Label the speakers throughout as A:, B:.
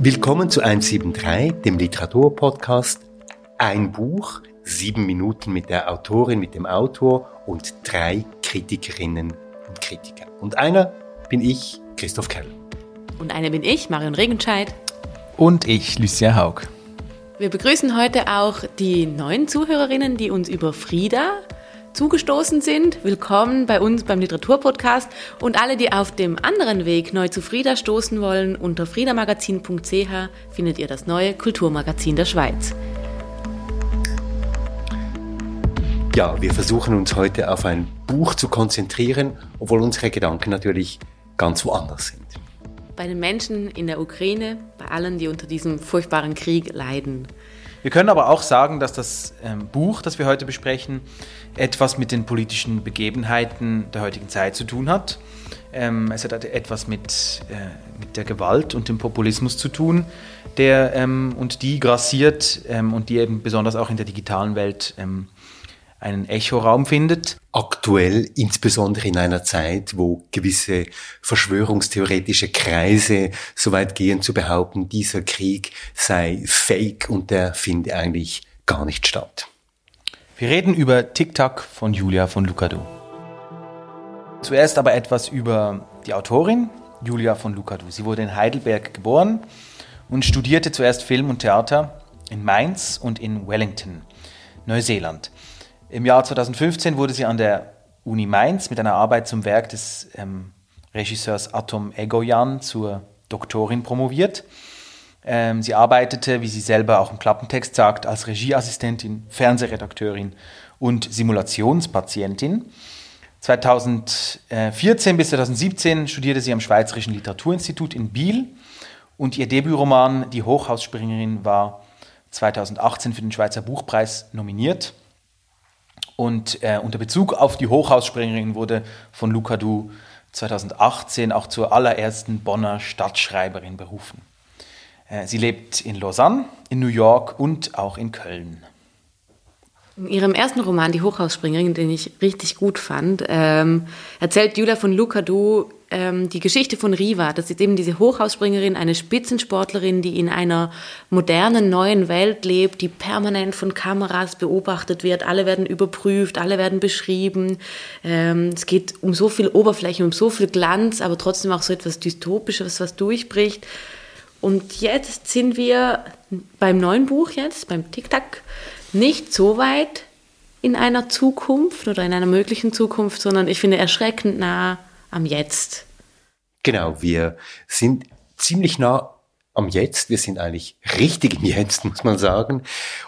A: Willkommen zu 173, dem Literaturpodcast. Ein Buch, sieben Minuten mit der Autorin, mit dem Autor und drei Kritikerinnen und Kritiker. Und einer bin ich, Christoph Kell.
B: Und eine bin ich, Marion Regenscheid.
C: Und ich, Lucia Haug.
B: Wir begrüßen heute auch die neuen Zuhörerinnen, die uns über Frieda zugestoßen sind. Willkommen bei uns beim Literaturpodcast und alle, die auf dem anderen Weg neu zu Frieda stoßen wollen, unter friedamagazin.ch findet ihr das neue Kulturmagazin der Schweiz.
A: Ja, wir versuchen uns heute auf ein Buch zu konzentrieren, obwohl unsere Gedanken natürlich ganz woanders sind.
B: Bei den Menschen in der Ukraine, bei allen, die unter diesem furchtbaren Krieg leiden.
C: Wir können aber auch sagen, dass das ähm, Buch, das wir heute besprechen, etwas mit den politischen Begebenheiten der heutigen Zeit zu tun hat. Ähm, es hat etwas mit, äh, mit der Gewalt und dem Populismus zu tun, der ähm, und die grassiert und die eben besonders auch in der digitalen Welt ähm, einen Echoraum findet.
A: Aktuell, insbesondere in einer Zeit, wo gewisse verschwörungstheoretische Kreise so weit gehen zu behaupten, dieser Krieg sei fake und der finde eigentlich gar nicht statt.
C: Wir reden über TikTok von Julia von Lucado. Zuerst aber etwas über die Autorin Julia von Lucado. Sie wurde in Heidelberg geboren und studierte zuerst Film und Theater in Mainz und in Wellington, Neuseeland. Im Jahr 2015 wurde sie an der Uni Mainz mit einer Arbeit zum Werk des ähm, Regisseurs Atom Egoyan zur Doktorin promoviert. Ähm, sie arbeitete, wie sie selber auch im Klappentext sagt, als Regieassistentin, Fernsehredakteurin und Simulationspatientin. 2014 bis 2017 studierte sie am Schweizerischen Literaturinstitut in Biel und ihr Debütroman Die Hochhausspringerin war 2018 für den Schweizer Buchpreis nominiert. Und äh, unter Bezug auf die Hochhausspringerin wurde von Luca Du 2018 auch zur allerersten Bonner Stadtschreiberin berufen. Äh, sie lebt in Lausanne, in New York und auch in Köln.
B: In ihrem ersten Roman, Die Hochhausspringerin, den ich richtig gut fand, ähm, erzählt Julia von Lucadou ähm, die Geschichte von Riva. Das ist eben diese Hochhausspringerin, eine Spitzensportlerin, die in einer modernen, neuen Welt lebt, die permanent von Kameras beobachtet wird. Alle werden überprüft, alle werden beschrieben. Ähm, es geht um so viel Oberfläche, um so viel Glanz, aber trotzdem auch so etwas Dystopisches, was durchbricht. Und jetzt sind wir beim neuen Buch jetzt, beim TikTok, nicht so weit in einer Zukunft oder in einer möglichen Zukunft, sondern ich finde erschreckend nah am Jetzt.
A: Genau, wir sind ziemlich nah am Jetzt. Wir sind eigentlich richtig im Jetzt, muss man sagen.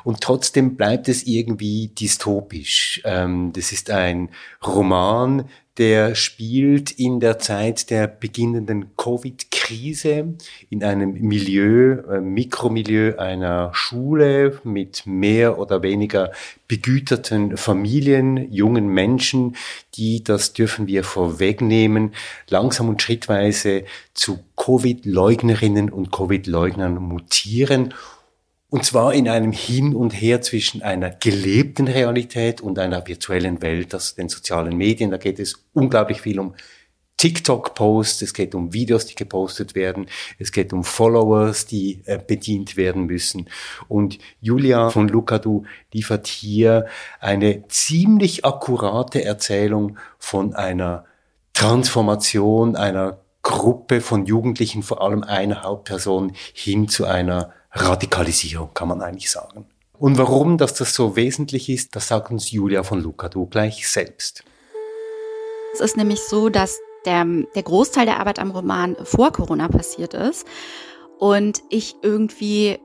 A: Und trotzdem bleibt es irgendwie dystopisch. Ähm, das ist ein Roman, der spielt in der Zeit der beginnenden Covid-Krise in einem Milieu, äh, Mikromilieu einer Schule mit mehr oder weniger begüterten Familien, jungen Menschen, die, das dürfen wir vorwegnehmen, langsam und schrittweise zu Covid-Leugnerinnen und Covid-Leugnern mutieren und zwar in einem Hin und Her zwischen einer gelebten Realität und einer virtuellen Welt, also den sozialen Medien. Da geht es unglaublich viel um TikTok-Posts, es geht um Videos, die gepostet werden, es geht um Followers, die äh, bedient werden müssen. Und Julia von Lucadu liefert hier eine ziemlich akkurate Erzählung von einer Transformation einer Gruppe von Jugendlichen, vor allem einer Hauptperson, hin zu einer Radikalisierung, kann man eigentlich sagen. Und warum, dass das so wesentlich ist, das sagt uns Julia von Lucadu gleich selbst.
D: Es ist nämlich so, dass der, der Großteil der Arbeit am Roman vor Corona passiert ist und ich irgendwie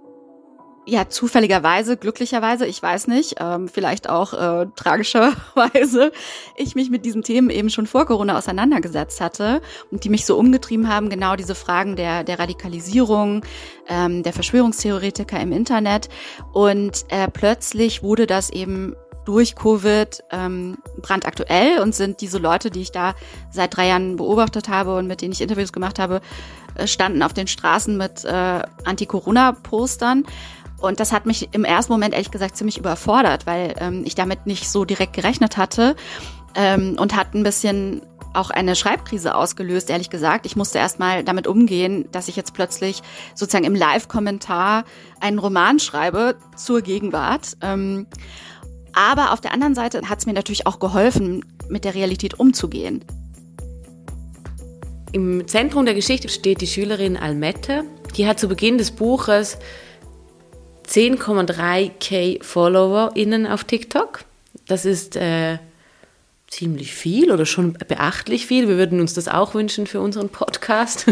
D: ja, zufälligerweise, glücklicherweise, ich weiß nicht, ähm, vielleicht auch äh, tragischerweise, ich mich mit diesen Themen eben schon vor Corona auseinandergesetzt hatte und die mich so umgetrieben haben, genau diese Fragen der, der Radikalisierung, ähm, der Verschwörungstheoretiker im Internet. Und äh, plötzlich wurde das eben durch Covid ähm, brandaktuell und sind diese Leute, die ich da seit drei Jahren beobachtet habe und mit denen ich Interviews gemacht habe, äh, standen auf den Straßen mit äh, Anti-Corona-Postern. Und das hat mich im ersten Moment ehrlich gesagt ziemlich überfordert, weil ähm, ich damit nicht so direkt gerechnet hatte ähm, und hat ein bisschen auch eine Schreibkrise ausgelöst, ehrlich gesagt. Ich musste erstmal damit umgehen, dass ich jetzt plötzlich sozusagen im Live-Kommentar einen Roman schreibe zur Gegenwart. Ähm, aber auf der anderen Seite hat es mir natürlich auch geholfen, mit der Realität umzugehen.
B: Im Zentrum der Geschichte steht die Schülerin Almette. Die hat zu Beginn des Buches 10,3k FollowerInnen auf TikTok. Das ist äh, ziemlich viel oder schon beachtlich viel. Wir würden uns das auch wünschen für unseren Podcast.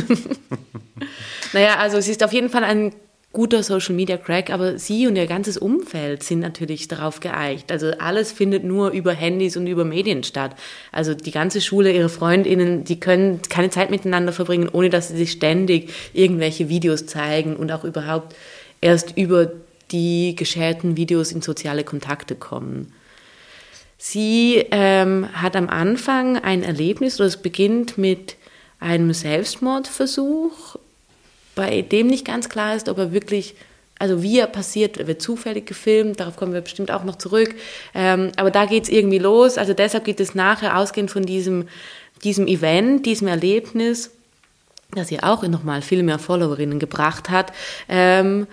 B: naja, also sie ist auf jeden Fall ein guter Social Media Crack, aber sie und ihr ganzes Umfeld sind natürlich darauf geeicht. Also alles findet nur über Handys und über Medien statt. Also die ganze Schule, ihre Freundinnen, die können keine Zeit miteinander verbringen, ohne dass sie sich ständig irgendwelche Videos zeigen und auch überhaupt erst über die gescherten Videos in soziale Kontakte kommen. Sie ähm, hat am Anfang ein Erlebnis, oder es beginnt mit einem Selbstmordversuch, bei dem nicht ganz klar ist, ob er wirklich, also wie er passiert, er wird zufällig gefilmt, darauf kommen wir bestimmt auch noch zurück. Ähm, aber da geht es irgendwie los. Also deshalb geht es nachher, ausgehend von diesem, diesem Event, diesem Erlebnis, das ihr auch nochmal viel mehr Followerinnen gebracht hat, ähm,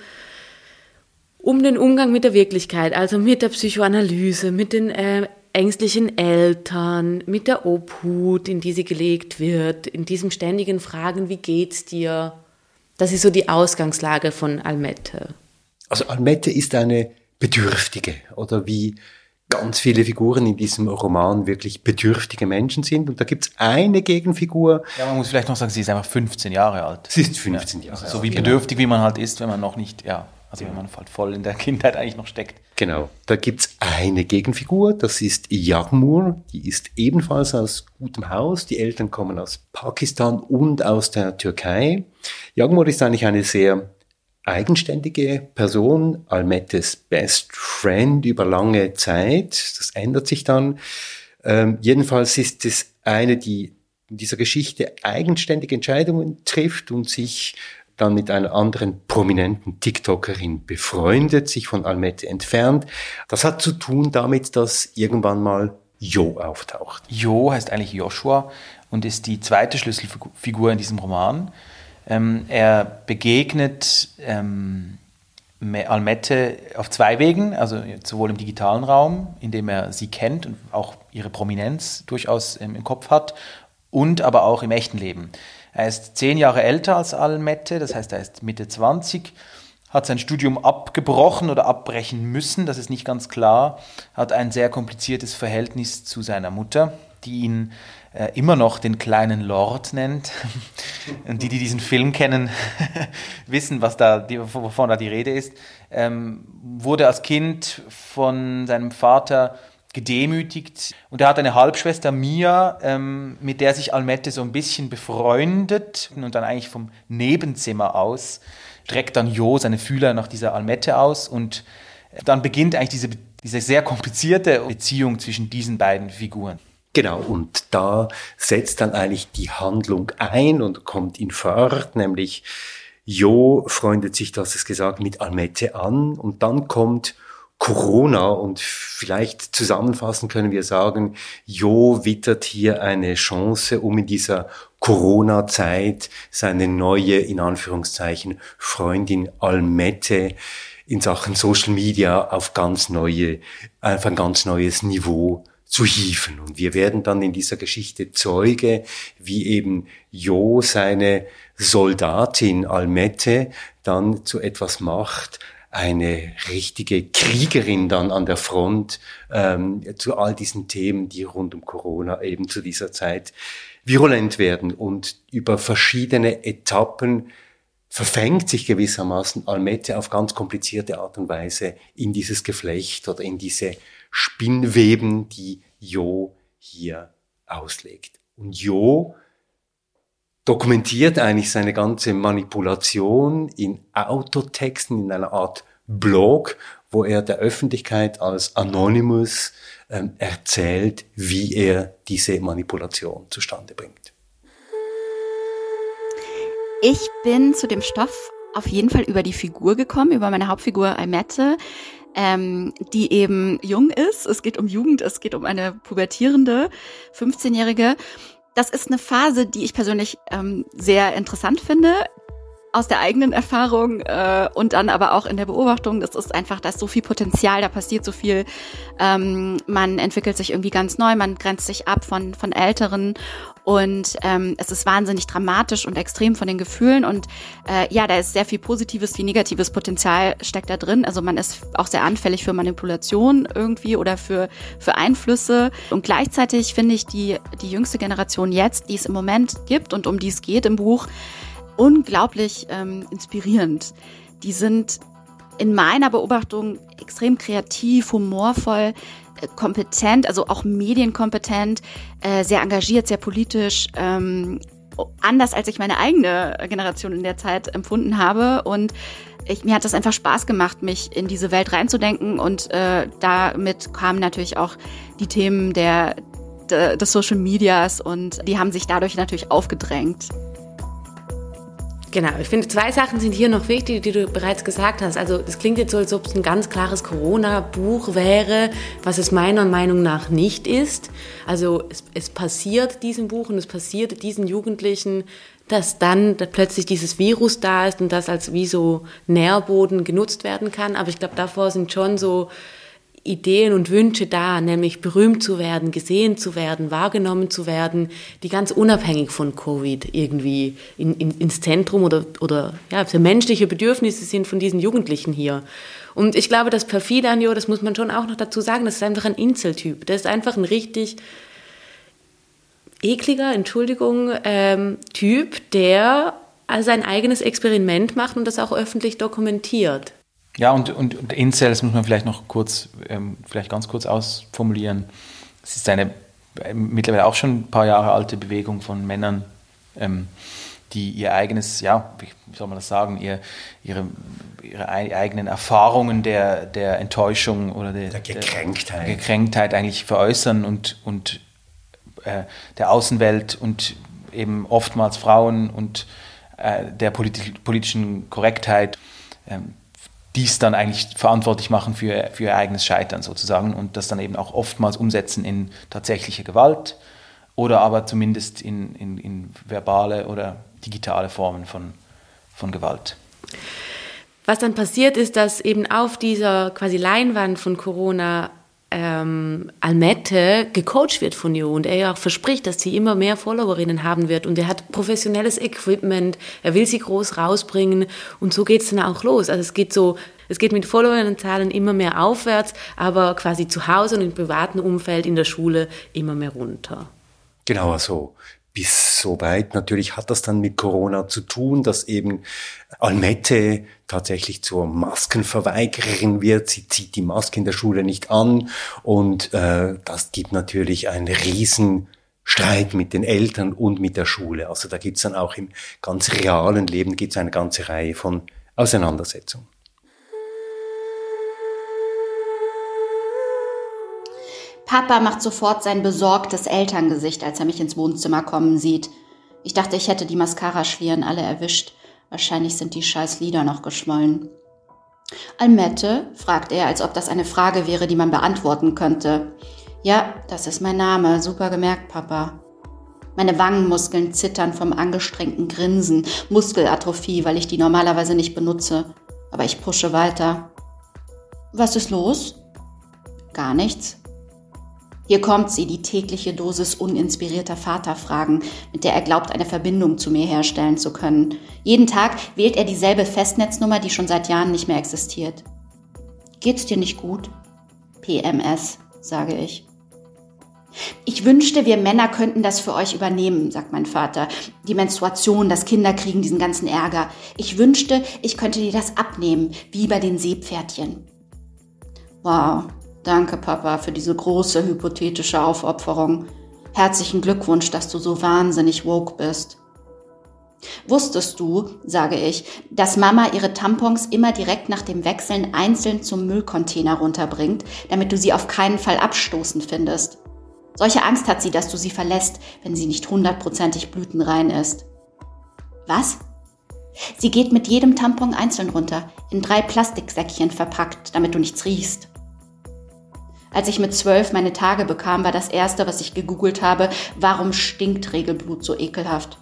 B: um den Umgang mit der Wirklichkeit, also mit der Psychoanalyse, mit den äh, ängstlichen Eltern, mit der Obhut, in die sie gelegt wird, in diesem ständigen Fragen, wie geht's dir? Das ist so die Ausgangslage von Almette.
A: Also Almette ist eine Bedürftige oder wie ganz viele Figuren in diesem Roman wirklich bedürftige Menschen sind. Und da gibt's eine Gegenfigur.
C: Ja, man muss vielleicht noch sagen, sie ist einfach 15 Jahre alt.
A: Sie ist 15 ja, Jahre
C: alt. So wie bedürftig, wie man halt ist, wenn man noch nicht, ja. Also wenn man halt voll in der Kindheit eigentlich noch steckt.
A: Genau. Da gibt's eine Gegenfigur, das ist Yagmur. Die ist ebenfalls aus gutem Haus. Die Eltern kommen aus Pakistan und aus der Türkei. Yagmur ist eigentlich eine sehr eigenständige Person, Almettes Best Friend über lange Zeit. Das ändert sich dann. Ähm, jedenfalls ist es eine, die in dieser Geschichte eigenständige Entscheidungen trifft und sich dann mit einer anderen prominenten TikTokerin befreundet, sich von Almette entfernt. Das hat zu tun damit, dass irgendwann mal Jo auftaucht.
C: Jo heißt eigentlich Joshua und ist die zweite Schlüsselfigur in diesem Roman. Ähm, er begegnet ähm, Almette auf zwei Wegen, also sowohl im digitalen Raum, in dem er sie kennt und auch ihre Prominenz durchaus ähm, im Kopf hat, und aber auch im echten Leben. Er ist zehn Jahre älter als Almette, das heißt, er ist Mitte 20, hat sein Studium abgebrochen oder abbrechen müssen, das ist nicht ganz klar, hat ein sehr kompliziertes Verhältnis zu seiner Mutter, die ihn äh, immer noch den kleinen Lord nennt. Und die, die diesen Film kennen, wissen, was da, die, wovon da die Rede ist. Ähm, wurde als Kind von seinem Vater gedemütigt. Und er hat eine Halbschwester, Mia, ähm, mit der sich Almette so ein bisschen befreundet und dann eigentlich vom Nebenzimmer aus streckt dann Jo seine Fühler nach dieser Almette aus und dann beginnt eigentlich diese, diese sehr komplizierte Beziehung zwischen diesen beiden Figuren.
A: Genau, und da setzt dann eigentlich die Handlung ein und kommt in Fahrt, nämlich Jo freundet sich, das ist gesagt, mit Almette an und dann kommt Corona und vielleicht zusammenfassend können wir sagen, Jo wittert hier eine Chance, um in dieser Corona-Zeit seine neue, in Anführungszeichen, Freundin Almette in Sachen Social Media auf ganz neue, auf ein ganz neues Niveau zu hieven. Und wir werden dann in dieser Geschichte Zeuge, wie eben Jo seine Soldatin Almette dann zu etwas macht, eine richtige Kriegerin dann an der Front ähm, zu all diesen Themen, die rund um Corona eben zu dieser Zeit virulent werden und über verschiedene Etappen verfängt sich gewissermaßen Almette auf ganz komplizierte Art und Weise in dieses Geflecht oder in diese Spinnweben, die Jo hier auslegt. Und Jo dokumentiert eigentlich seine ganze Manipulation in Autotexten, in einer Art Blog, wo er der Öffentlichkeit als Anonymous ähm, erzählt, wie er diese Manipulation zustande bringt.
D: Ich bin zu dem Stoff auf jeden Fall über die Figur gekommen, über meine Hauptfigur Almette, ähm, die eben jung ist. Es geht um Jugend, es geht um eine pubertierende 15-Jährige das ist eine Phase, die ich persönlich ähm, sehr interessant finde. Aus der eigenen Erfahrung äh, und dann aber auch in der Beobachtung, das ist einfach, da ist so viel Potenzial, da passiert so viel. Ähm, man entwickelt sich irgendwie ganz neu, man grenzt sich ab von, von Älteren und ähm, es ist wahnsinnig dramatisch und extrem von den Gefühlen und äh, ja, da ist sehr viel positives wie negatives Potenzial steckt da drin. Also man ist auch sehr anfällig für Manipulation irgendwie oder für, für Einflüsse und gleichzeitig finde ich die, die jüngste Generation jetzt, die es im Moment gibt und um die es geht im Buch, unglaublich ähm, inspirierend. Die sind in meiner Beobachtung extrem kreativ, humorvoll, äh, kompetent, also auch medienkompetent, äh, sehr engagiert, sehr politisch, ähm, anders als ich meine eigene Generation in der Zeit empfunden habe. Und ich, mir hat das einfach Spaß gemacht, mich in diese Welt reinzudenken. Und äh, damit kamen natürlich auch die Themen der, der, des Social Medias und die haben sich dadurch natürlich aufgedrängt.
B: Genau, ich finde, zwei Sachen sind hier noch wichtig, die du bereits gesagt hast. Also es klingt jetzt so, als ob es ein ganz klares Corona-Buch wäre, was es meiner Meinung nach nicht ist. Also es, es passiert diesem Buch und es passiert diesen Jugendlichen, dass dann plötzlich dieses Virus da ist und das als wie so Nährboden genutzt werden kann. Aber ich glaube, davor sind schon so Ideen und Wünsche da, nämlich berühmt zu werden, gesehen zu werden, wahrgenommen zu werden, die ganz unabhängig von Covid irgendwie in, in, ins Zentrum oder, oder ja, für menschliche Bedürfnisse sind von diesen Jugendlichen hier. Und ich glaube, das perfide an Jo, das muss man schon auch noch dazu sagen, das ist einfach ein Inseltyp. Der ist einfach ein richtig ekliger, Entschuldigung, ähm, Typ, der sein eigenes Experiment macht und das auch öffentlich dokumentiert.
C: Ja, und, und, und Incels muss man vielleicht noch kurz, ähm, vielleicht ganz kurz ausformulieren. Es ist eine äh, mittlerweile auch schon ein paar Jahre alte Bewegung von Männern, ähm, die ihr eigenes, ja, wie soll man das sagen, ihr, ihre, ihre eigenen Erfahrungen der, der Enttäuschung oder der,
A: der Gekränktheit.
C: Der Gekränktheit eigentlich veräußern und, und äh, der Außenwelt und eben oftmals Frauen und äh, der politi politischen Korrektheit ähm, dies dann eigentlich verantwortlich machen für, für ihr eigenes Scheitern sozusagen und das dann eben auch oftmals umsetzen in tatsächliche Gewalt oder aber zumindest in, in, in verbale oder digitale Formen von, von Gewalt.
B: Was dann passiert ist, dass eben auf dieser quasi Leinwand von Corona ähm, Almette gecoacht wird von Jo und er ja auch verspricht, dass sie immer mehr Followerinnen haben wird und er hat professionelles Equipment, er will sie groß rausbringen und so geht es dann auch los. Also es geht so, es geht mit Followerinnenzahlen immer mehr aufwärts, aber quasi zu Hause und im privaten Umfeld, in der Schule immer mehr runter.
A: Genau so bis so weit. Natürlich hat das dann mit Corona zu tun, dass eben Almette tatsächlich zur Maskenverweigerin wird. Sie zieht die Maske in der Schule nicht an und äh, das gibt natürlich einen riesen Streit mit den Eltern und mit der Schule. Also da gibt's dann auch im ganz realen Leben gibt's eine ganze Reihe von Auseinandersetzungen.
E: Papa macht sofort sein besorgtes Elterngesicht, als er mich ins Wohnzimmer kommen sieht. Ich dachte, ich hätte die Mascara-Schlieren alle erwischt. Wahrscheinlich sind die scheiß Lieder noch geschwollen. Almette? fragt er, als ob das eine Frage wäre, die man beantworten könnte. Ja, das ist mein Name. Super gemerkt, Papa. Meine Wangenmuskeln zittern vom angestrengten Grinsen. Muskelatrophie, weil ich die normalerweise nicht benutze. Aber ich pushe weiter. Was ist los? Gar nichts. Hier kommt sie, die tägliche Dosis uninspirierter Vaterfragen, mit der er glaubt, eine Verbindung zu mir herstellen zu können. Jeden Tag wählt er dieselbe Festnetznummer, die schon seit Jahren nicht mehr existiert. Geht's dir nicht gut? PMS, sage ich. Ich wünschte, wir Männer könnten das für euch übernehmen, sagt mein Vater. Die Menstruation, das Kinderkriegen, diesen ganzen Ärger. Ich wünschte, ich könnte dir das abnehmen, wie bei den Seepferdchen. Wow, Danke, Papa, für diese große hypothetische Aufopferung. Herzlichen Glückwunsch, dass du so wahnsinnig woke bist. Wusstest du, sage ich, dass Mama ihre Tampons immer direkt nach dem Wechseln einzeln zum Müllcontainer runterbringt, damit du sie auf keinen Fall abstoßen findest? Solche Angst hat sie, dass du sie verlässt, wenn sie nicht hundertprozentig blütenrein ist. Was? Sie geht mit jedem Tampon einzeln runter, in drei Plastiksäckchen verpackt, damit du nichts riechst. Als ich mit zwölf meine Tage bekam, war das erste, was ich gegoogelt habe, warum stinkt Regelblut so ekelhaft?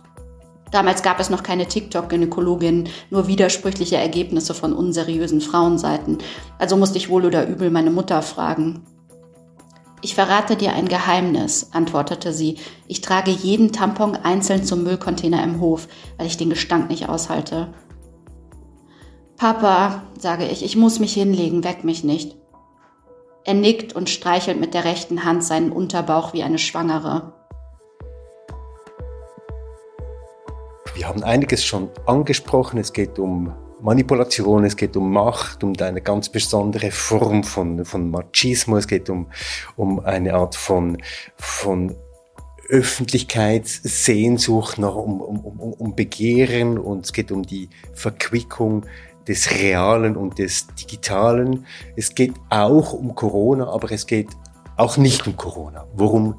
E: Damals gab es noch keine TikTok-Gynäkologin, nur widersprüchliche Ergebnisse von unseriösen Frauenseiten. Also musste ich wohl oder übel meine Mutter fragen. Ich verrate dir ein Geheimnis, antwortete sie. Ich trage jeden Tampon einzeln zum Müllcontainer im Hof, weil ich den Gestank nicht aushalte. Papa, sage ich, ich muss mich hinlegen, weck mich nicht. Er nickt und streichelt mit der rechten Hand seinen Unterbauch wie eine Schwangere.
A: Wir haben einiges schon angesprochen. Es geht um Manipulation, es geht um Macht, um eine ganz besondere Form von, von Machismo, es geht um, um eine Art von, von Öffentlichkeitssehnsucht, um, um, um, um Begehren und es geht um die Verquickung des Realen und des Digitalen. Es geht auch um Corona, aber es geht auch nicht um Corona. Worum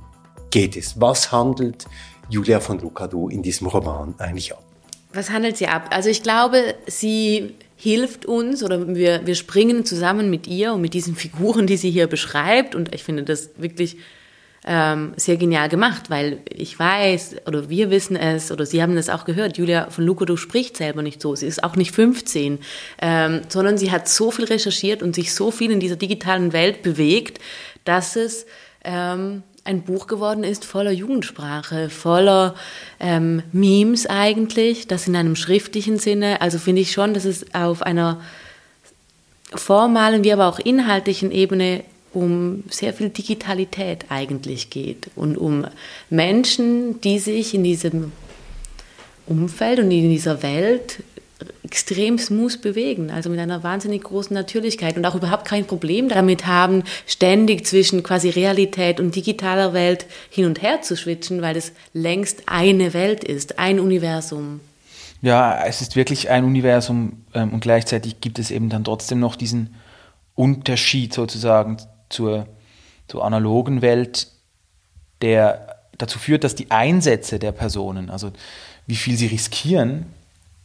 A: geht es? Was handelt Julia von Lucado in diesem Roman eigentlich ab?
B: Was handelt sie ab? Also ich glaube, sie hilft uns oder wir, wir springen zusammen mit ihr und mit diesen Figuren, die sie hier beschreibt. Und ich finde das wirklich ähm, sehr genial gemacht, weil ich weiß oder wir wissen es oder Sie haben es auch gehört, Julia von Lukodo spricht selber nicht so. Sie ist auch nicht 15, ähm, sondern sie hat so viel recherchiert und sich so viel in dieser digitalen Welt bewegt, dass es ähm, ein Buch geworden ist voller Jugendsprache, voller ähm, Memes eigentlich, das in einem schriftlichen Sinne. Also finde ich schon, dass es auf einer formalen wie aber auch inhaltlichen Ebene um sehr viel Digitalität eigentlich geht und um Menschen, die sich in diesem Umfeld und in dieser Welt extrem smooth bewegen, also mit einer wahnsinnig großen Natürlichkeit und auch überhaupt kein Problem damit haben, ständig zwischen quasi Realität und digitaler Welt hin und her zu switchen, weil es längst eine Welt ist, ein Universum.
C: Ja, es ist wirklich ein Universum ähm, und gleichzeitig gibt es eben dann trotzdem noch diesen Unterschied sozusagen zur, zur analogen Welt, der dazu führt, dass die Einsätze der Personen, also wie viel sie riskieren,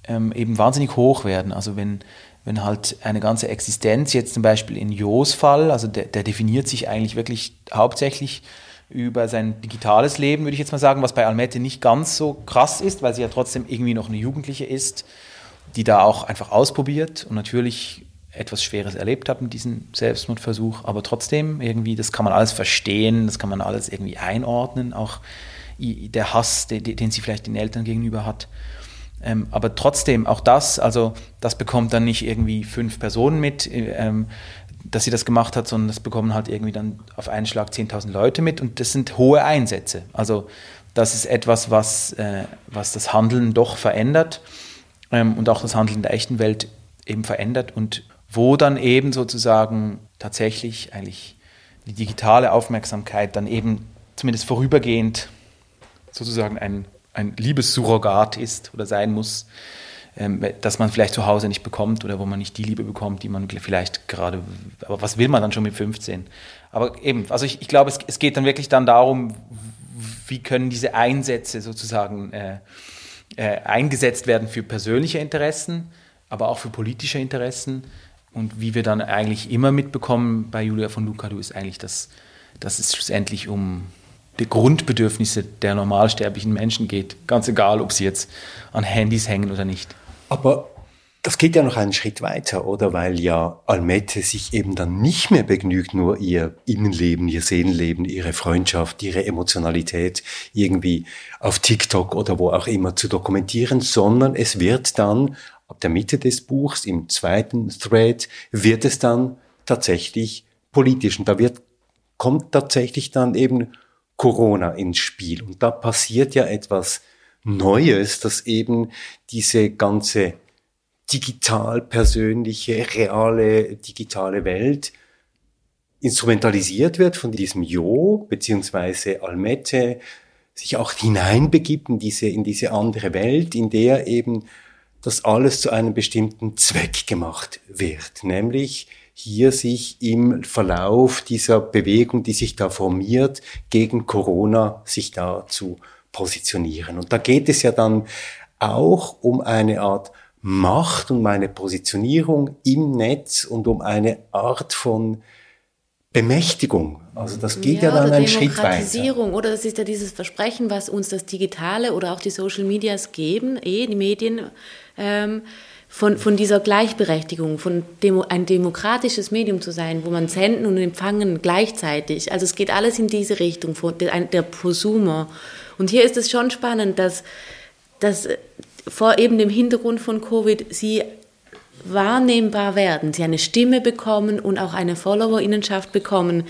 C: ähm, eben wahnsinnig hoch werden. Also wenn, wenn halt eine ganze Existenz, jetzt zum Beispiel in Jos Fall, also der, der definiert sich eigentlich wirklich hauptsächlich über sein digitales Leben, würde ich jetzt mal sagen, was bei Almette nicht ganz so krass ist, weil sie ja trotzdem irgendwie noch eine Jugendliche ist, die da auch einfach ausprobiert und natürlich etwas Schweres erlebt hat mit diesem Selbstmordversuch, aber trotzdem irgendwie, das kann man alles verstehen, das kann man alles irgendwie einordnen, auch der Hass, den, den sie vielleicht den Eltern gegenüber hat. Ähm, aber trotzdem, auch das, also das bekommt dann nicht irgendwie fünf Personen mit, ähm, dass sie das gemacht hat, sondern das bekommen halt irgendwie dann auf einen Schlag 10.000 Leute mit und das sind hohe Einsätze. Also das ist etwas, was, äh, was das Handeln doch verändert ähm, und auch das Handeln der echten Welt eben verändert und wo dann eben sozusagen tatsächlich eigentlich die digitale Aufmerksamkeit dann eben zumindest vorübergehend sozusagen ein ein Liebessurrogat ist oder sein muss, ähm, dass man vielleicht zu Hause nicht bekommt oder wo man nicht die Liebe bekommt, die man vielleicht gerade, aber was will man dann schon mit 15? Aber eben, also ich, ich glaube, es, es geht dann wirklich dann darum, wie können diese Einsätze sozusagen äh, äh, eingesetzt werden für persönliche Interessen, aber auch für politische Interessen. Und wie wir dann eigentlich immer mitbekommen bei Julia von Lucadu ist eigentlich, dass, dass es schlussendlich um die Grundbedürfnisse der normalsterblichen Menschen geht. Ganz egal, ob sie jetzt an Handys hängen oder nicht.
A: Aber das geht ja noch einen Schritt weiter, oder? Weil ja Almette sich eben dann nicht mehr begnügt, nur ihr Innenleben, ihr Seelenleben, ihre Freundschaft, ihre Emotionalität irgendwie auf TikTok oder wo auch immer zu dokumentieren, sondern es wird dann der Mitte des Buchs, im zweiten Thread, wird es dann tatsächlich politisch. Und da wird, kommt tatsächlich dann eben Corona ins Spiel. Und da passiert ja etwas Neues, dass eben diese ganze digital persönliche, reale, digitale Welt instrumentalisiert wird von diesem Jo, beziehungsweise Almette, sich auch hineinbegibt in diese, in diese andere Welt, in der eben das alles zu einem bestimmten Zweck gemacht wird, nämlich hier sich im Verlauf dieser Bewegung, die sich da formiert, gegen Corona sich da zu positionieren. Und da geht es ja dann auch um eine Art Macht und um eine Positionierung im Netz und um eine Art von Bemächtigung. Also das geht ja, ja dann einen Schritt weiter.
B: Demokratisierung oder das ist ja dieses Versprechen, was uns das Digitale oder auch die Social Medias geben, eh die Medien. Ähm, von, von dieser Gleichberechtigung, von Demo, ein demokratisches Medium zu sein, wo man senden und empfangen gleichzeitig. Also es geht alles in diese Richtung, von der, der Prosumer. Und hier ist es schon spannend, dass, dass vor eben dem Hintergrund von Covid sie wahrnehmbar werden, sie eine Stimme bekommen und auch eine Followerinnenschaft bekommen,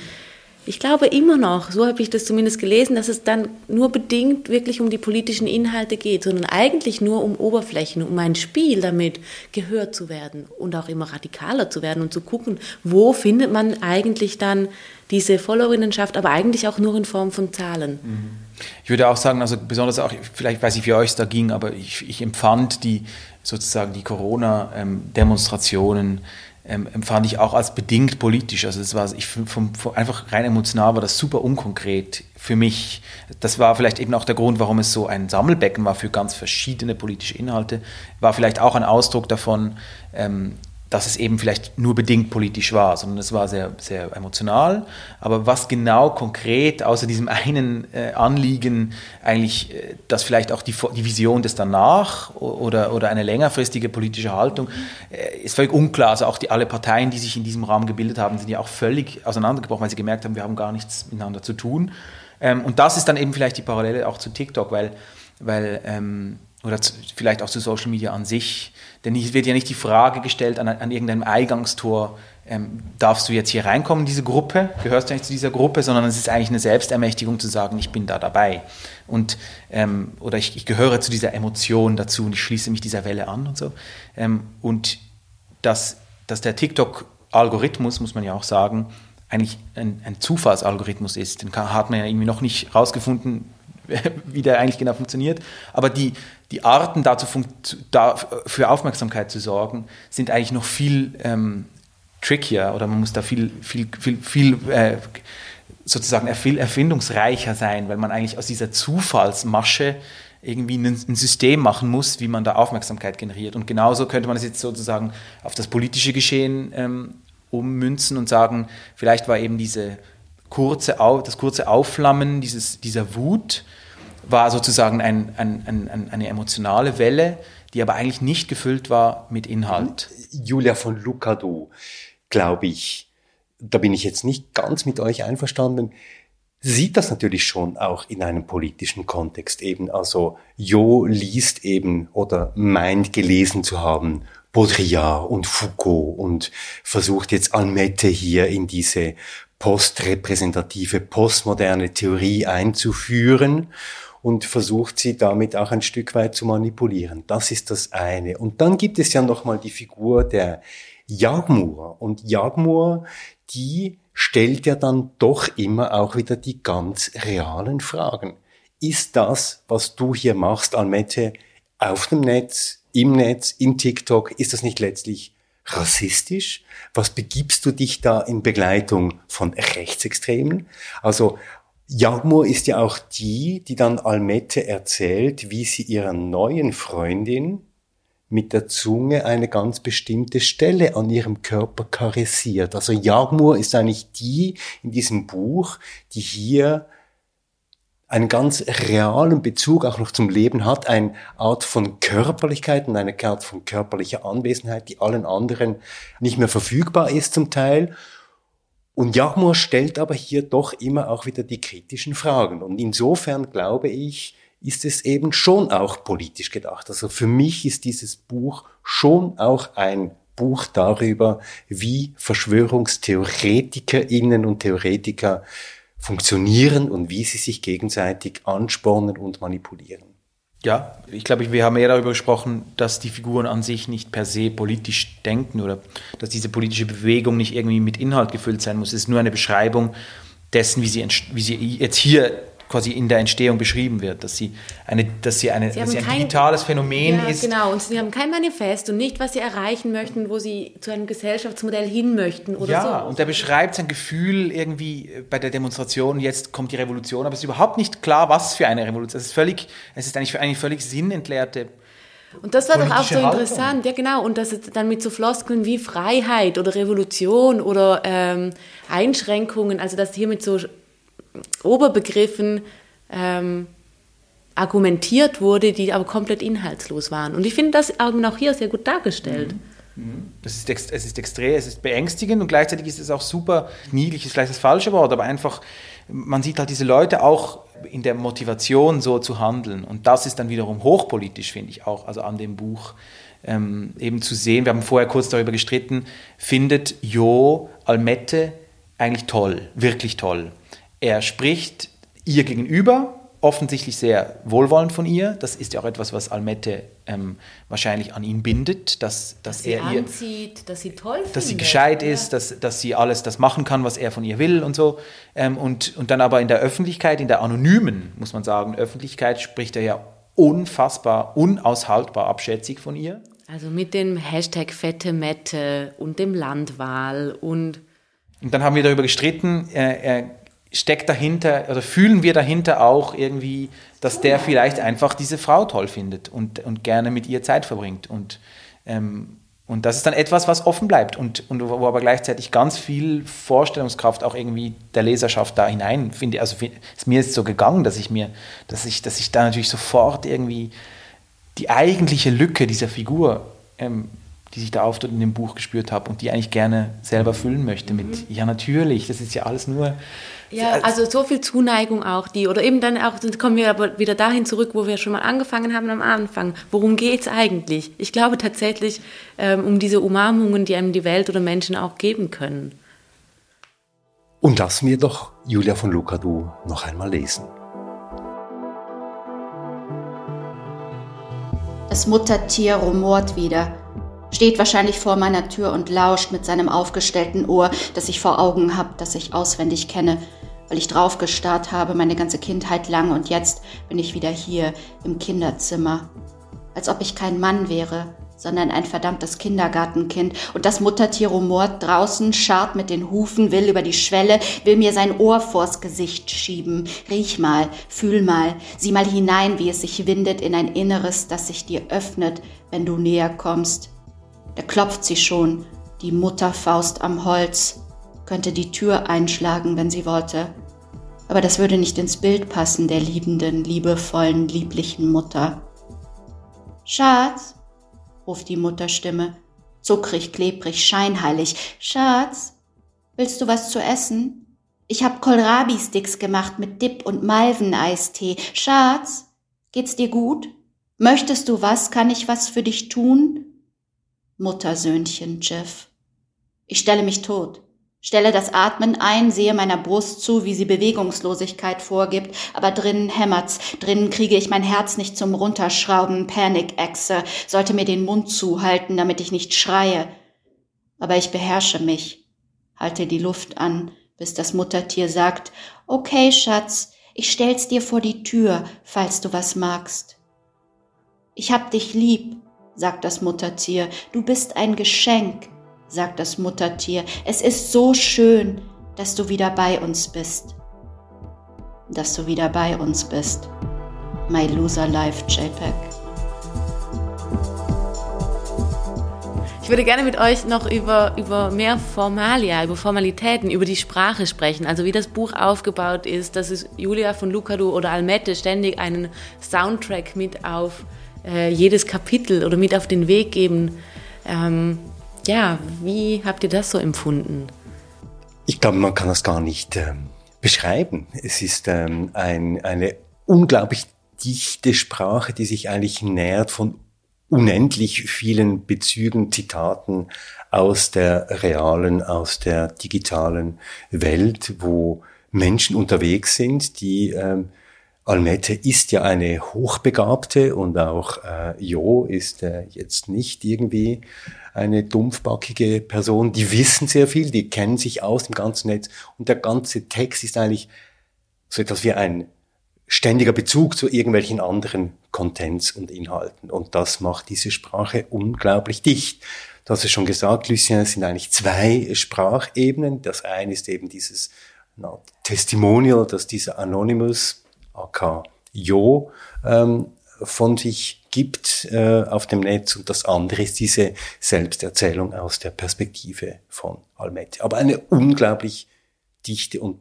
B: ich glaube immer noch, so habe ich das zumindest gelesen, dass es dann nur bedingt wirklich um die politischen Inhalte geht, sondern eigentlich nur um Oberflächen, um ein Spiel damit gehört zu werden und auch immer radikaler zu werden und zu gucken, wo findet man eigentlich dann diese Followerinnenschaft, aber eigentlich auch nur in Form von Zahlen.
C: Ich würde auch sagen, also besonders auch, vielleicht weiß ich, wie euch es da ging, aber ich, ich empfand die sozusagen die Corona-Demonstrationen ähm, empfand ich auch als bedingt politisch. Also es war ich vom, vom, einfach rein emotional war das super unkonkret für mich. Das war vielleicht eben auch der Grund, warum es so ein Sammelbecken war für ganz verschiedene politische Inhalte. War vielleicht auch ein Ausdruck davon, ähm, dass es eben vielleicht nur bedingt politisch war, sondern es war sehr, sehr emotional. Aber was genau konkret außer diesem einen äh, Anliegen eigentlich, äh, dass vielleicht auch die, die Vision des danach oder, oder eine längerfristige politische Haltung, äh, ist völlig unklar. Also auch die, alle Parteien, die sich in diesem Rahmen gebildet haben, sind ja auch völlig auseinandergebrochen, weil sie gemerkt haben, wir haben gar nichts miteinander zu tun. Ähm, und das ist dann eben vielleicht die Parallele auch zu TikTok, weil, weil ähm, oder zu, vielleicht auch zu Social Media an sich. Denn es wird ja nicht die Frage gestellt an, an irgendeinem Eingangstor, ähm, darfst du jetzt hier reinkommen in diese Gruppe, gehörst du nicht zu dieser Gruppe, sondern es ist eigentlich eine Selbstermächtigung zu sagen, ich bin da dabei. Und, ähm, oder ich, ich, gehöre zu dieser Emotion dazu und ich schließe mich dieser Welle an und so. Ähm, und dass, dass der TikTok-Algorithmus, muss man ja auch sagen, eigentlich ein, ein Zufallsalgorithmus ist. Den hat man ja irgendwie noch nicht rausgefunden, wie der eigentlich genau funktioniert. Aber die, die Arten dazu da, für Aufmerksamkeit zu sorgen, sind eigentlich noch viel ähm, trickier oder man muss da viel, viel, viel, viel äh, sozusagen erfindungsreicher sein, weil man eigentlich aus dieser Zufallsmasche irgendwie ein, ein, System machen muss, wie man da Aufmerksamkeit generiert. Und genauso könnte man es jetzt sozusagen auf das politische Geschehen ähm, ummünzen und sagen, vielleicht war eben diese kurze, das kurze Aufflammen dieses, dieser Wut war sozusagen ein, ein, ein, eine emotionale Welle, die aber eigentlich nicht gefüllt war mit Inhalt.
A: Julia von Lucado, glaube ich, da bin ich jetzt nicht ganz mit euch einverstanden, sieht das natürlich schon auch in einem politischen Kontext eben. Also Jo liest eben oder meint gelesen zu haben Baudrillard und Foucault und versucht jetzt Almette hier in diese postrepräsentative, postmoderne Theorie einzuführen und versucht sie damit auch ein Stück weit zu manipulieren. Das ist das eine. Und dann gibt es ja nochmal die Figur der Jagmur. Und Jagmur, die stellt ja dann doch immer auch wieder die ganz realen Fragen. Ist das, was du hier machst, Almette, auf dem Netz, im Netz, in TikTok, ist das nicht letztlich rassistisch? Was begibst du dich da in Begleitung von Rechtsextremen? Also Jagmur ist ja auch die, die dann Almette erzählt, wie sie ihrer neuen Freundin mit der Zunge eine ganz bestimmte Stelle an ihrem Körper karessiert. Also Jagmur ist eigentlich die in diesem Buch, die hier einen ganz realen Bezug auch noch zum Leben hat, eine Art von Körperlichkeit und eine Art von körperlicher Anwesenheit, die allen anderen nicht mehr verfügbar ist zum Teil und Jagmur stellt aber hier doch immer auch wieder die kritischen Fragen. Und insofern glaube ich, ist es eben schon auch politisch gedacht. Also für mich ist dieses Buch schon auch ein Buch darüber, wie Verschwörungstheoretikerinnen und Theoretiker funktionieren und wie sie sich gegenseitig anspornen und manipulieren.
C: Ja, ich glaube, wir haben mehr darüber gesprochen, dass die Figuren an sich nicht per se politisch denken oder dass diese politische Bewegung nicht irgendwie mit Inhalt gefüllt sein muss. Es ist nur eine Beschreibung dessen, wie sie, wie sie jetzt hier quasi in der Entstehung beschrieben wird, dass sie, eine, dass sie, eine,
B: sie
C: dass
B: sie
C: ein kein, digitales Phänomen
B: ja,
C: ist.
B: Genau, und sie haben kein Manifest und nicht, was sie erreichen möchten, wo sie zu einem Gesellschaftsmodell hin möchten oder
C: ja,
B: so.
C: Ja, und er beschreibt sein Gefühl irgendwie äh, bei der Demonstration, jetzt kommt die Revolution, aber es ist überhaupt nicht klar, was für eine Revolution. Es ist völlig, es ist eigentlich, eine völlig sinnentleerte
B: Und das war doch auch so interessant, ja genau. Und dass es dann mit so Floskeln wie Freiheit oder Revolution oder ähm, Einschränkungen, also dass hier mit so Oberbegriffen ähm, argumentiert wurde, die aber komplett inhaltslos waren. Und ich finde das auch hier sehr gut dargestellt.
C: Das ist, es ist extrem, es ist beängstigend und gleichzeitig ist es auch super niedlich, ist vielleicht das falsche Wort, aber einfach, man sieht halt diese Leute auch in der Motivation so zu handeln. Und das ist dann wiederum hochpolitisch, finde ich auch, also an dem Buch ähm, eben zu sehen. Wir haben vorher kurz darüber gestritten, findet Jo Almette eigentlich toll, wirklich toll. Er spricht ihr gegenüber, offensichtlich sehr wohlwollend von ihr. Das ist ja auch etwas, was Almette ähm, wahrscheinlich an ihn bindet, dass, dass,
B: Dass sie
C: er ihr
B: anzieht, dass sie toll
C: dass sie
B: findet.
C: gescheit
B: Ja.
C: ist, dass, dass sie alles das machen kann, was er von ihr will und so. Ähm, und, und dann aber in der Öffentlichkeit, in der anonymen, muss man sagen, Öffentlichkeit spricht er ja unfassbar, unaushaltbar abschätzig von ihr.
B: Also mit dem Hashtag fette Mette und dem Landwahl und
C: Und dann haben wir darüber gestritten, er, er steckt dahinter, oder fühlen wir dahinter auch irgendwie, dass der vielleicht einfach diese Frau toll findet und, und gerne mit ihr Zeit verbringt. Und, ähm, und das ist dann etwas, was offen bleibt und, und wo aber gleichzeitig ganz viel Vorstellungskraft auch irgendwie der Leserschaft da hinein finde. Also ist mir jetzt so gegangen, dass ich mir, dass ich, dass ich da natürlich sofort irgendwie die eigentliche Lücke dieser Figur, ähm, die sich da auftut in dem Buch gespürt habe und die eigentlich gerne selber füllen möchte mit, ja natürlich, das ist ja alles nur.
B: Ja, also so viel Zuneigung auch, die, oder eben dann auch, dann kommen wir aber wieder dahin zurück, wo wir schon mal angefangen haben am Anfang. Worum geht's eigentlich? Ich glaube tatsächlich ähm, um diese Umarmungen, die einem die Welt oder Menschen auch geben können.
A: Und lassen wir doch Julia von Lucadou noch einmal lesen.
D: Das Muttertier rumort wieder, steht wahrscheinlich vor meiner Tür und lauscht mit seinem aufgestellten Ohr, das ich vor Augen hab, das ich auswendig kenne, weil ich draufgestarrt habe meine ganze Kindheit lang und jetzt bin ich wieder hier im Kinderzimmer. Als ob ich kein Mann wäre, sondern ein verdammtes Kindergartenkind. Und das Muttertier rumort draußen, scharrt mit den Hufen, will über die Schwelle, will mir sein Ohr vors Gesicht schieben. Riech mal, fühl mal, sieh mal hinein, wie es sich windet in ein Inneres, das sich dir öffnet, wenn du näher kommst. Da klopft sie schon, die Mutterfaust am Holz, könnte die Tür einschlagen, wenn sie wollte. Aber das würde nicht ins Bild passen der liebenden, liebevollen, lieblichen Mutter. Schatz, ruft die Mutterstimme, zuckrig, klebrig, scheinheilig. Schatz, willst du was zu essen? Ich hab Kohlrabi-Sticks gemacht mit Dip und Malveneistee. Schatz, geht's dir gut? Möchtest du was? Kann ich was für dich tun? Muttersöhnchen Jeff. Ich stelle mich tot, stelle das Atmen ein, sehe meiner Brust zu, wie sie Bewegungslosigkeit vorgibt, aber drinnen hämmert's, drinnen kriege ich mein Herz nicht zum Runterschrauben, Panic-Exe, sollte mir den Mund zuhalten, damit ich nicht schreie. Aber ich beherrsche mich, halte die Luft an, bis das Muttertier sagt, okay, Schatz, ich stell's dir vor die Tür, falls du was magst. Ich hab dich lieb, sagt das Muttertier, du bist ein Geschenk, sagt das Muttertier, es ist so schön, dass du wieder bei uns bist. Dass du wieder bei uns bist. My Loser Life JPEG.
B: Ich würde gerne mit euch noch über, über mehr Formalia, über Formalitäten, über die Sprache sprechen. Also wie das Buch aufgebaut ist, dass es Julia von Lucadou oder Almette ständig einen Soundtrack mit auf äh, jedes Kapitel oder mit auf den Weg geben. Ähm, ja, wie habt ihr das so empfunden?
A: Ich glaube, man kann das gar nicht ähm, beschreiben. Es ist ähm, ein, eine unglaublich dichte Sprache, die sich eigentlich nährt von unendlich vielen Bezügen, Zitaten aus der realen, aus der digitalen Welt, wo Menschen unterwegs sind, die ähm, Almette ist ja eine Hochbegabte und auch äh, Jo ist äh, jetzt nicht irgendwie eine dumpfbackige Person. Die wissen sehr viel, die kennen sich aus im ganzen Netz und der ganze Text ist eigentlich so etwas wie ein ständiger Bezug zu irgendwelchen anderen Contents und Inhalten. Und das macht diese Sprache unglaublich dicht. Du hast es schon gesagt, Lucien, es sind eigentlich zwei Sprachebenen. Das eine ist eben dieses na, Testimonial, das dieser Anonymous, aka Jo, ähm, von sich gibt äh, auf dem Netz und das andere ist diese Selbsterzählung aus der Perspektive von Almette. Aber eine unglaublich dichte und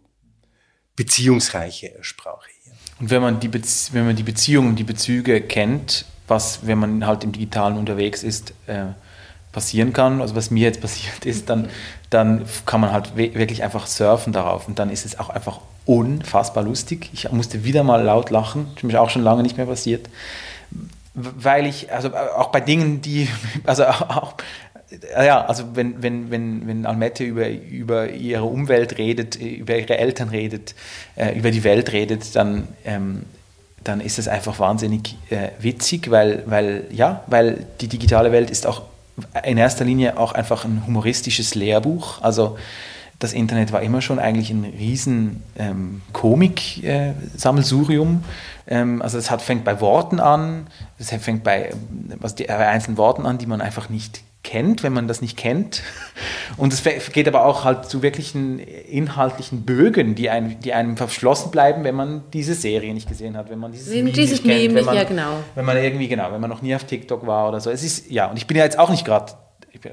A: beziehungsreiche Sprache hier.
C: Und wenn man die, Bezie wenn man die Beziehungen, die Bezüge kennt, was, wenn man halt im Digitalen unterwegs ist, äh, passieren kann, also was mir jetzt passiert ist, dann, dann kann man halt wirklich einfach surfen darauf und dann ist es auch einfach unfassbar lustig. Ich musste wieder mal laut lachen, das ist mir auch schon lange nicht mehr passiert, weil ich, also auch bei Dingen, die, also auch, ja, also wenn, wenn, wenn, wenn Almette über, über ihre Umwelt redet, über ihre Eltern redet, äh, über die Welt redet, dann, ähm, dann ist es einfach wahnsinnig äh, witzig, weil, weil, ja, weil die digitale Welt ist auch in erster Linie auch einfach ein humoristisches Lehrbuch. Also das Internet war immer schon eigentlich ein riesen ähm, Komik-Sammelsurium. Äh, ähm, also es hat, fängt bei Worten an, es fängt bei, was die, bei einzelnen Worten an, die man einfach nicht kennt, wenn man das nicht kennt. Und es geht aber auch halt zu wirklichen inhaltlichen Bögen, die einem, die einem verschlossen bleiben, wenn man diese Serie nicht gesehen hat, wenn man dieses
B: Meme dieses nicht kennt, wenn man, ja genau.
C: Wenn man irgendwie, genau, wenn man noch nie auf TikTok war oder so. Es ist, ja, und ich bin ja jetzt auch nicht gerade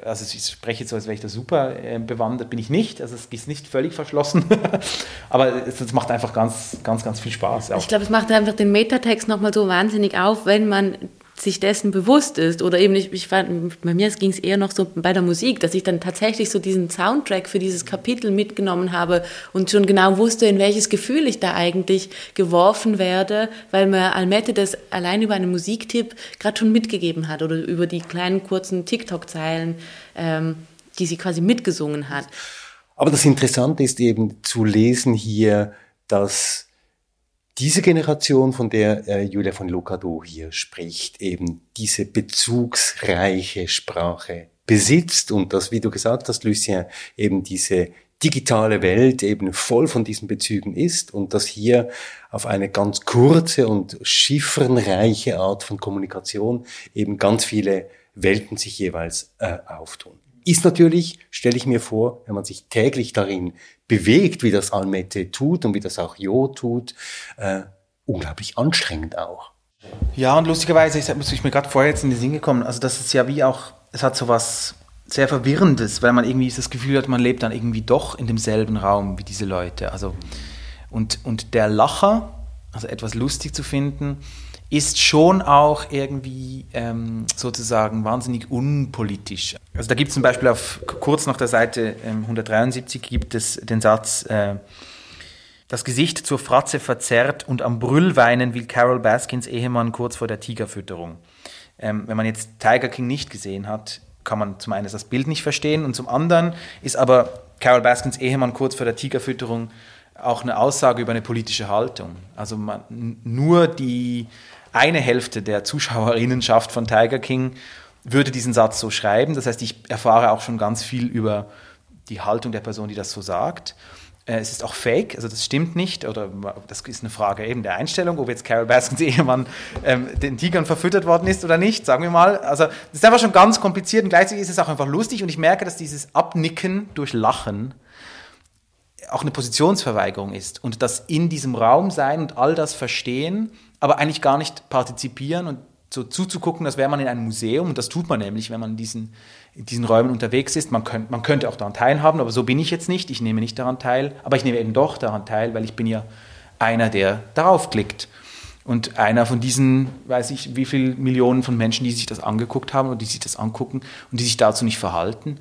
C: also ich spreche jetzt so, als wäre ich da super äh, bewandert, bin ich nicht. Also es ist nicht völlig verschlossen, aber es, es, macht einfach ganz, ganz, ganz viel Spaß.
B: Auch. Ich glaube, es macht einfach den Metatext nochmal so wahnsinnig auf, wenn man sich dessen bewusst ist oder eben nicht, ich fand, bei mir ging es eher noch so bei der Musik, dass ich dann tatsächlich so diesen Soundtrack für dieses Kapitel mitgenommen habe und schon genau wusste, in welches Gefühl ich da eigentlich geworfen werde, weil mir Almette das allein über einen Musiktipp gerade schon mitgegeben hat oder über die kleinen kurzen TikTok-Zeilen, ähm, die sie quasi mitgesungen hat.
A: Aber das Interessante ist eben zu lesen hier, dass diese Generation, von der äh, Julia von Lucado hier spricht, eben diese bezugsreiche Sprache besitzt und dass, wie du gesagt hast, Lucien, eben diese digitale Welt eben voll von diesen Bezügen ist und dass hier auf eine ganz kurze und chiffrenreiche Art von Kommunikation eben ganz viele Welten sich jeweils äh, auftun. Ist natürlich, stelle ich mir vor, wenn man sich täglich darin bewegt, wie das Almette tut und wie das auch Jo tut, äh, unglaublich anstrengend auch.
C: Ja, und lustigerweise ist, ist mir gerade vorher jetzt in den Sinn gekommen, also das ist ja wie auch, es hat so was sehr Verwirrendes, weil man irgendwie das Gefühl hat, man lebt dann irgendwie doch in demselben Raum wie diese Leute. Also, und, und der Lacher, also etwas lustig zu finden, ist schon auch irgendwie ähm, sozusagen wahnsinnig unpolitisch. Also da gibt es zum Beispiel auf kurz nach der Seite ähm, 173 gibt es den Satz, äh, das Gesicht zur Fratze verzerrt und am Brüllweinen will Carol Baskins Ehemann kurz vor der Tigerfütterung. Ähm, wenn man jetzt Tiger King nicht gesehen hat, kann man zum einen das Bild nicht verstehen und zum anderen ist aber Carol Baskins Ehemann kurz vor der Tigerfütterung auch eine Aussage über eine politische Haltung. Also man, nur die eine Hälfte der Zuschauerinnenschaft von Tiger King würde diesen Satz so schreiben. Das heißt, ich erfahre auch schon ganz viel über die Haltung der Person, die das so sagt. Äh, es ist auch fake, also das stimmt nicht, oder das ist eine Frage eben der Einstellung, ob jetzt Carol Baskins Ehemann ähm, den Tigern verfüttert worden ist oder nicht, sagen wir mal. Also das ist einfach schon ganz kompliziert und gleichzeitig ist es auch einfach lustig und ich merke, dass dieses Abnicken durch Lachen auch eine Positionsverweigerung ist und das in diesem Raum sein und all das verstehen aber eigentlich gar nicht partizipieren und so zuzugucken, als wäre man in einem Museum. Und das tut man nämlich, wenn man in diesen, in diesen Räumen unterwegs ist. Man, könnt, man könnte auch daran teilhaben, aber so bin ich jetzt nicht. Ich nehme nicht daran teil. Aber ich nehme eben doch daran teil, weil ich bin ja einer, der darauf klickt. Und einer von diesen, weiß ich, wie viele Millionen von Menschen, die sich das angeguckt haben oder die sich das angucken und die sich dazu nicht verhalten,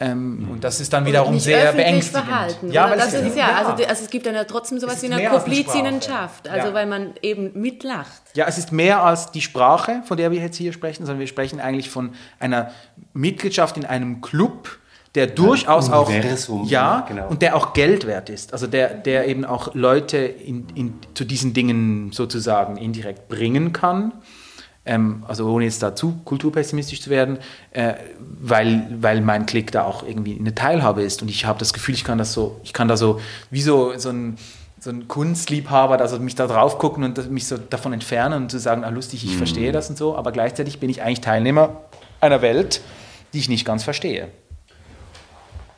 C: ähm, mhm. Und das ist dann wiederum sehr beängstigend.
B: Verhalten, ja, weil das ist, ja, Also, also, es gibt dann ja trotzdem sowas wie eine Komplizinnenschaft, also ja. weil man eben mitlacht.
C: Ja, es ist mehr als die Sprache, von der wir jetzt hier sprechen, sondern wir sprechen eigentlich von einer Mitgliedschaft in einem Club, der durchaus auch ja genau. und der auch Geld wert ist, also der der eben auch Leute in, in, zu diesen Dingen sozusagen indirekt bringen kann ähm, also ohne jetzt dazu kulturpessimistisch zu werden, äh, weil, weil mein Klick da auch irgendwie eine Teilhabe ist und ich habe das Gefühl, ich kann das so, ich kann da so, wie so, so ein so ein Kunstliebhaber, also mich da drauf gucken und mich so davon entfernen und zu sagen, ah lustig, ich mhm. verstehe das und so, aber gleichzeitig bin ich eigentlich Teilnehmer einer Welt, die ich nicht ganz verstehe.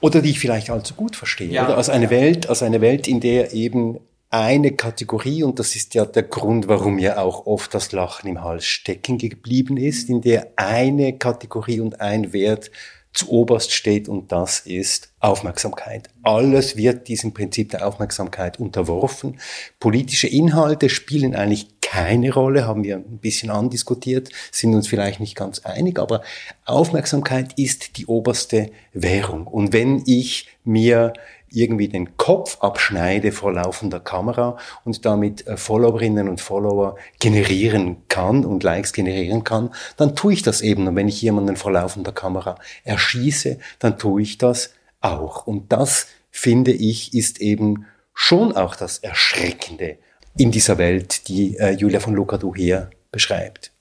A: Oder die ich vielleicht allzu gut verstehe. Ja. Oder als eine Welt, als eine Welt, in der eben eine Kategorie, und das ist ja der Grund, warum ja auch oft das Lachen im Hals stecken geblieben ist, in der eine Kategorie und ein Wert zu oberst steht und das ist Aufmerksamkeit. Alles wird diesem Prinzip der Aufmerksamkeit unterworfen. Politische Inhalte spielen eigentlich keine Rolle, haben wir ein bisschen andiskutiert, sind uns vielleicht nicht ganz einig, aber Aufmerksamkeit ist die oberste Währung. Und wenn ich mir irgendwie den Kopf abschneide vor laufender Kamera und damit äh, Followerinnen und Follower generieren kann und Likes generieren kann, dann tue ich das eben. Und wenn ich jemanden vor laufender Kamera erschieße, dann tue ich das auch. Und das, finde ich, ist eben schon auch das Erschreckende in dieser Welt, die äh, Julia von Lucadou hier beschreibt.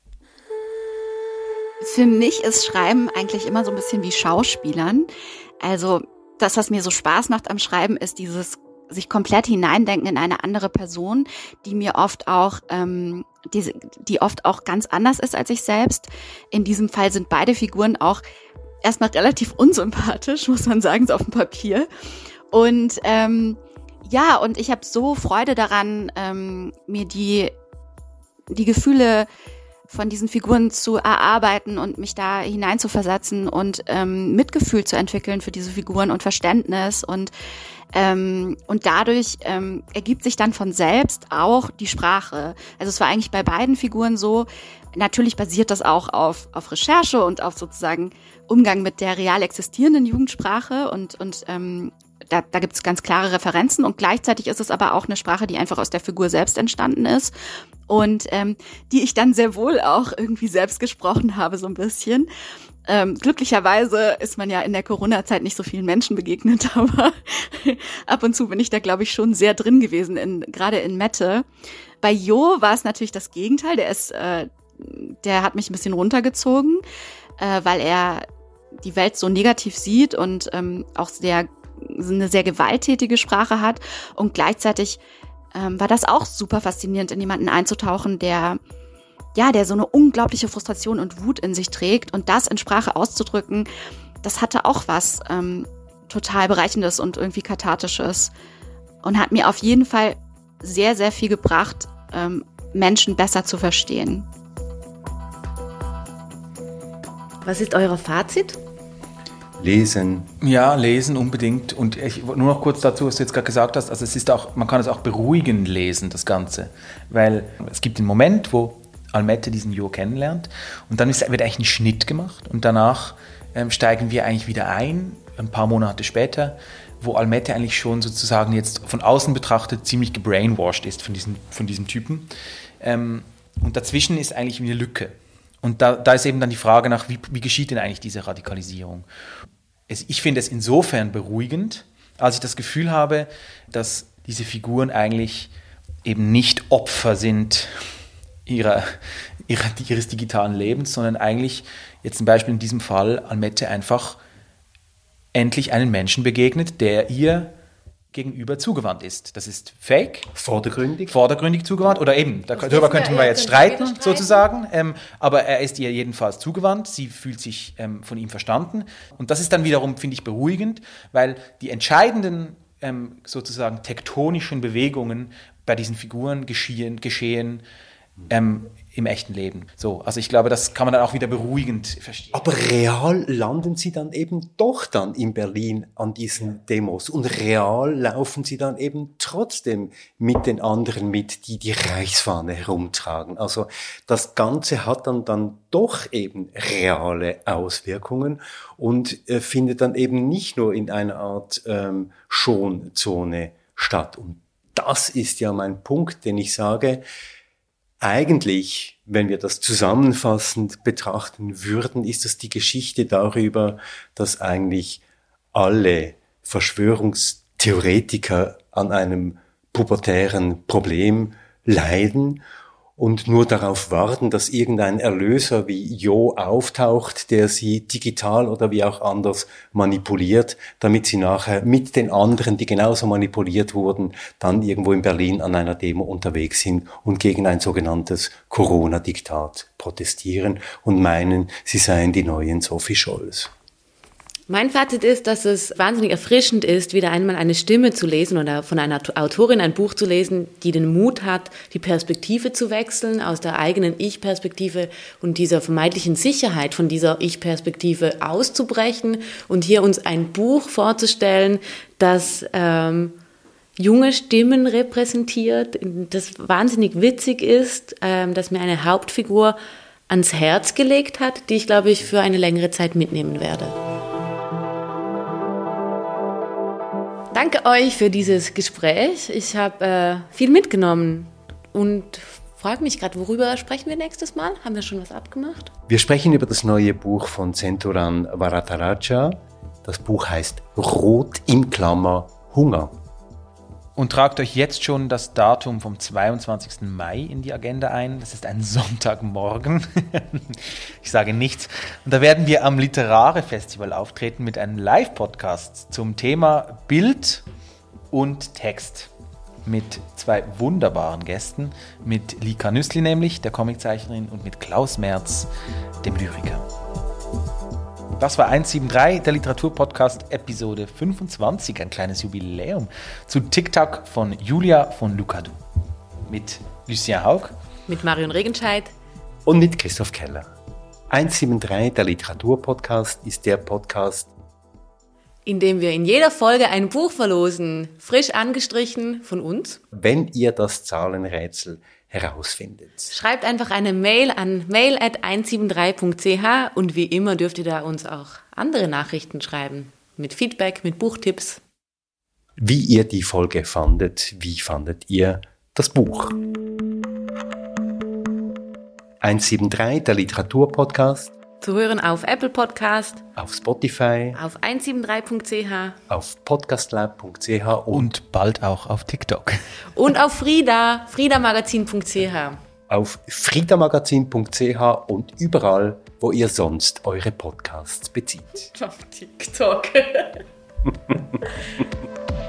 D: Für mich ist Schreiben eigentlich immer so ein bisschen wie Schauspielern. Also das, was mir so Spaß macht am Schreiben, ist dieses sich komplett hineindenken in eine andere Person, die mir oft auch, ähm, die, die oft auch ganz anders ist als ich selbst. In diesem Fall sind beide Figuren auch erstmal relativ unsympathisch, muss man sagen, so auf dem Papier. Und ähm, ja, und ich habe so Freude daran, ähm, mir die, die Gefühle von diesen Figuren zu erarbeiten und mich da hineinzuversetzen und ähm, Mitgefühl zu entwickeln für diese Figuren und Verständnis und ähm, und dadurch ähm, ergibt sich dann von selbst auch die Sprache. Also es war eigentlich bei beiden Figuren so. Natürlich basiert das auch auf, auf Recherche und auf sozusagen Umgang mit der real existierenden Jugendsprache und, und ähm, da, da gibt es ganz klare Referenzen und gleichzeitig ist es aber auch eine Sprache, die einfach aus der Figur selbst entstanden ist und ähm, die ich dann sehr wohl auch irgendwie selbst gesprochen habe, so ein bisschen. Ähm, glücklicherweise ist man ja in der Corona-Zeit nicht so vielen Menschen begegnet, aber ab und zu bin ich da, glaube ich, schon sehr drin gewesen, in, gerade in Mette. Bei Jo war es natürlich das Gegenteil. Der ist, äh, der hat mich ein bisschen runtergezogen, äh, weil er die Welt so negativ sieht und ähm, auch sehr eine sehr gewalttätige Sprache hat und gleichzeitig ähm, war das auch super faszinierend, in jemanden einzutauchen, der ja, der so eine unglaubliche Frustration und Wut in sich trägt und das in Sprache auszudrücken, das hatte auch was ähm, total bereichendes und irgendwie kathartisches und hat mir auf jeden Fall sehr, sehr viel gebracht, ähm, Menschen besser zu verstehen.
B: Was ist euer Fazit?
A: Lesen.
C: Ja, lesen unbedingt. Und ich, nur noch kurz dazu, was du jetzt gerade gesagt hast, also es ist auch, man kann es auch beruhigend lesen, das Ganze. Weil es gibt den Moment, wo Almette diesen Jo kennenlernt und dann ist, wird eigentlich ein Schnitt gemacht und danach ähm, steigen wir eigentlich wieder ein, ein paar Monate später, wo Almette eigentlich schon sozusagen jetzt von außen betrachtet ziemlich gebrainwashed ist von diesem, von diesem Typen. Ähm, und dazwischen ist eigentlich eine Lücke. Und da, da ist eben dann die Frage nach, wie, wie geschieht denn eigentlich diese Radikalisierung? Es, ich finde es insofern beruhigend, als ich das Gefühl habe, dass diese Figuren eigentlich eben nicht Opfer sind ihrer, ihrer, ihres digitalen Lebens, sondern eigentlich jetzt zum Beispiel in diesem Fall Almette einfach endlich einen Menschen begegnet, der ihr gegenüber zugewandt ist. Das ist fake.
A: Vordergründig.
C: Vordergründig zugewandt. Oder eben, darüber könnten wir jetzt streiten, streiten, sozusagen. Ähm, aber er ist ihr jedenfalls zugewandt. Sie fühlt sich ähm, von ihm verstanden. Und das ist dann wiederum, finde ich, beruhigend, weil die entscheidenden ähm, sozusagen tektonischen Bewegungen bei diesen Figuren geschehen, geschehen ähm, im echten Leben. So, also ich glaube, das kann man dann auch wieder beruhigend verstehen.
A: Aber real landen sie dann eben doch dann in Berlin an diesen Demos und real laufen sie dann eben trotzdem mit den anderen mit, die die Reichsfahne herumtragen. Also das Ganze hat dann dann doch eben reale Auswirkungen und äh, findet dann eben nicht nur in einer Art ähm, Schonzone statt. Und das ist ja mein Punkt, den ich sage, eigentlich, wenn wir das zusammenfassend betrachten würden, ist das die Geschichte darüber, dass eigentlich alle Verschwörungstheoretiker an einem pubertären Problem leiden und nur darauf warten, dass irgendein Erlöser wie Jo auftaucht, der sie digital oder wie auch anders manipuliert, damit sie nachher mit den anderen, die genauso manipuliert wurden, dann irgendwo in Berlin an einer Demo unterwegs sind und gegen ein sogenanntes Corona-Diktat protestieren und meinen, sie seien die neuen Sophie Scholz.
B: Mein Fazit ist, dass es wahnsinnig erfrischend ist, wieder einmal eine Stimme zu lesen oder von einer Autorin ein Buch zu lesen, die den Mut hat, die Perspektive zu wechseln, aus der eigenen Ich-Perspektive und dieser vermeintlichen Sicherheit von dieser Ich-Perspektive auszubrechen und hier uns ein Buch vorzustellen, das ähm, junge Stimmen repräsentiert, das wahnsinnig witzig ist, ähm, das mir eine Hauptfigur ans Herz gelegt hat, die ich, glaube ich, für eine längere Zeit mitnehmen werde. Danke euch für dieses Gespräch. Ich habe äh, viel mitgenommen und frage mich gerade, worüber sprechen wir nächstes Mal? Haben wir schon was abgemacht?
A: Wir sprechen über das neue Buch von Centuran Varataraja. Das Buch heißt Rot im Klammer Hunger.
C: Und tragt euch jetzt schon das Datum vom 22. Mai in die Agenda ein. Das ist ein Sonntagmorgen. ich sage nichts. Und da werden wir am Literare Festival auftreten mit einem Live-Podcast zum Thema Bild und Text. Mit zwei wunderbaren Gästen. Mit Lika Nüssli nämlich, der Comiczeichnerin, und mit Klaus Merz, dem Lyriker. Das war 173, der Literaturpodcast Episode 25, ein kleines Jubiläum zu TikTok von Julia von Lucadou. Mit Lucien Haug.
B: Mit Marion Regenscheid.
A: Und mit Christoph Keller. 173, der Literaturpodcast, ist der Podcast,
B: in dem wir in jeder Folge ein Buch verlosen, frisch angestrichen von uns.
A: Wenn ihr das Zahlenrätsel herausfindet.
B: Schreibt einfach eine Mail an mail.173.ch und wie immer dürft ihr da uns auch andere Nachrichten schreiben. Mit Feedback, mit Buchtipps.
A: Wie ihr die Folge fandet, wie fandet ihr das Buch? 173, der Literaturpodcast.
B: Zu hören auf Apple Podcast,
A: auf Spotify,
B: auf 173.ch,
A: auf podcastlab.ch und,
C: und bald auch auf TikTok.
B: Und auf Frieda, friedamagazin.ch.
A: Auf friedamagazin.ch und überall, wo ihr sonst eure Podcasts bezieht.
B: Auf TikTok.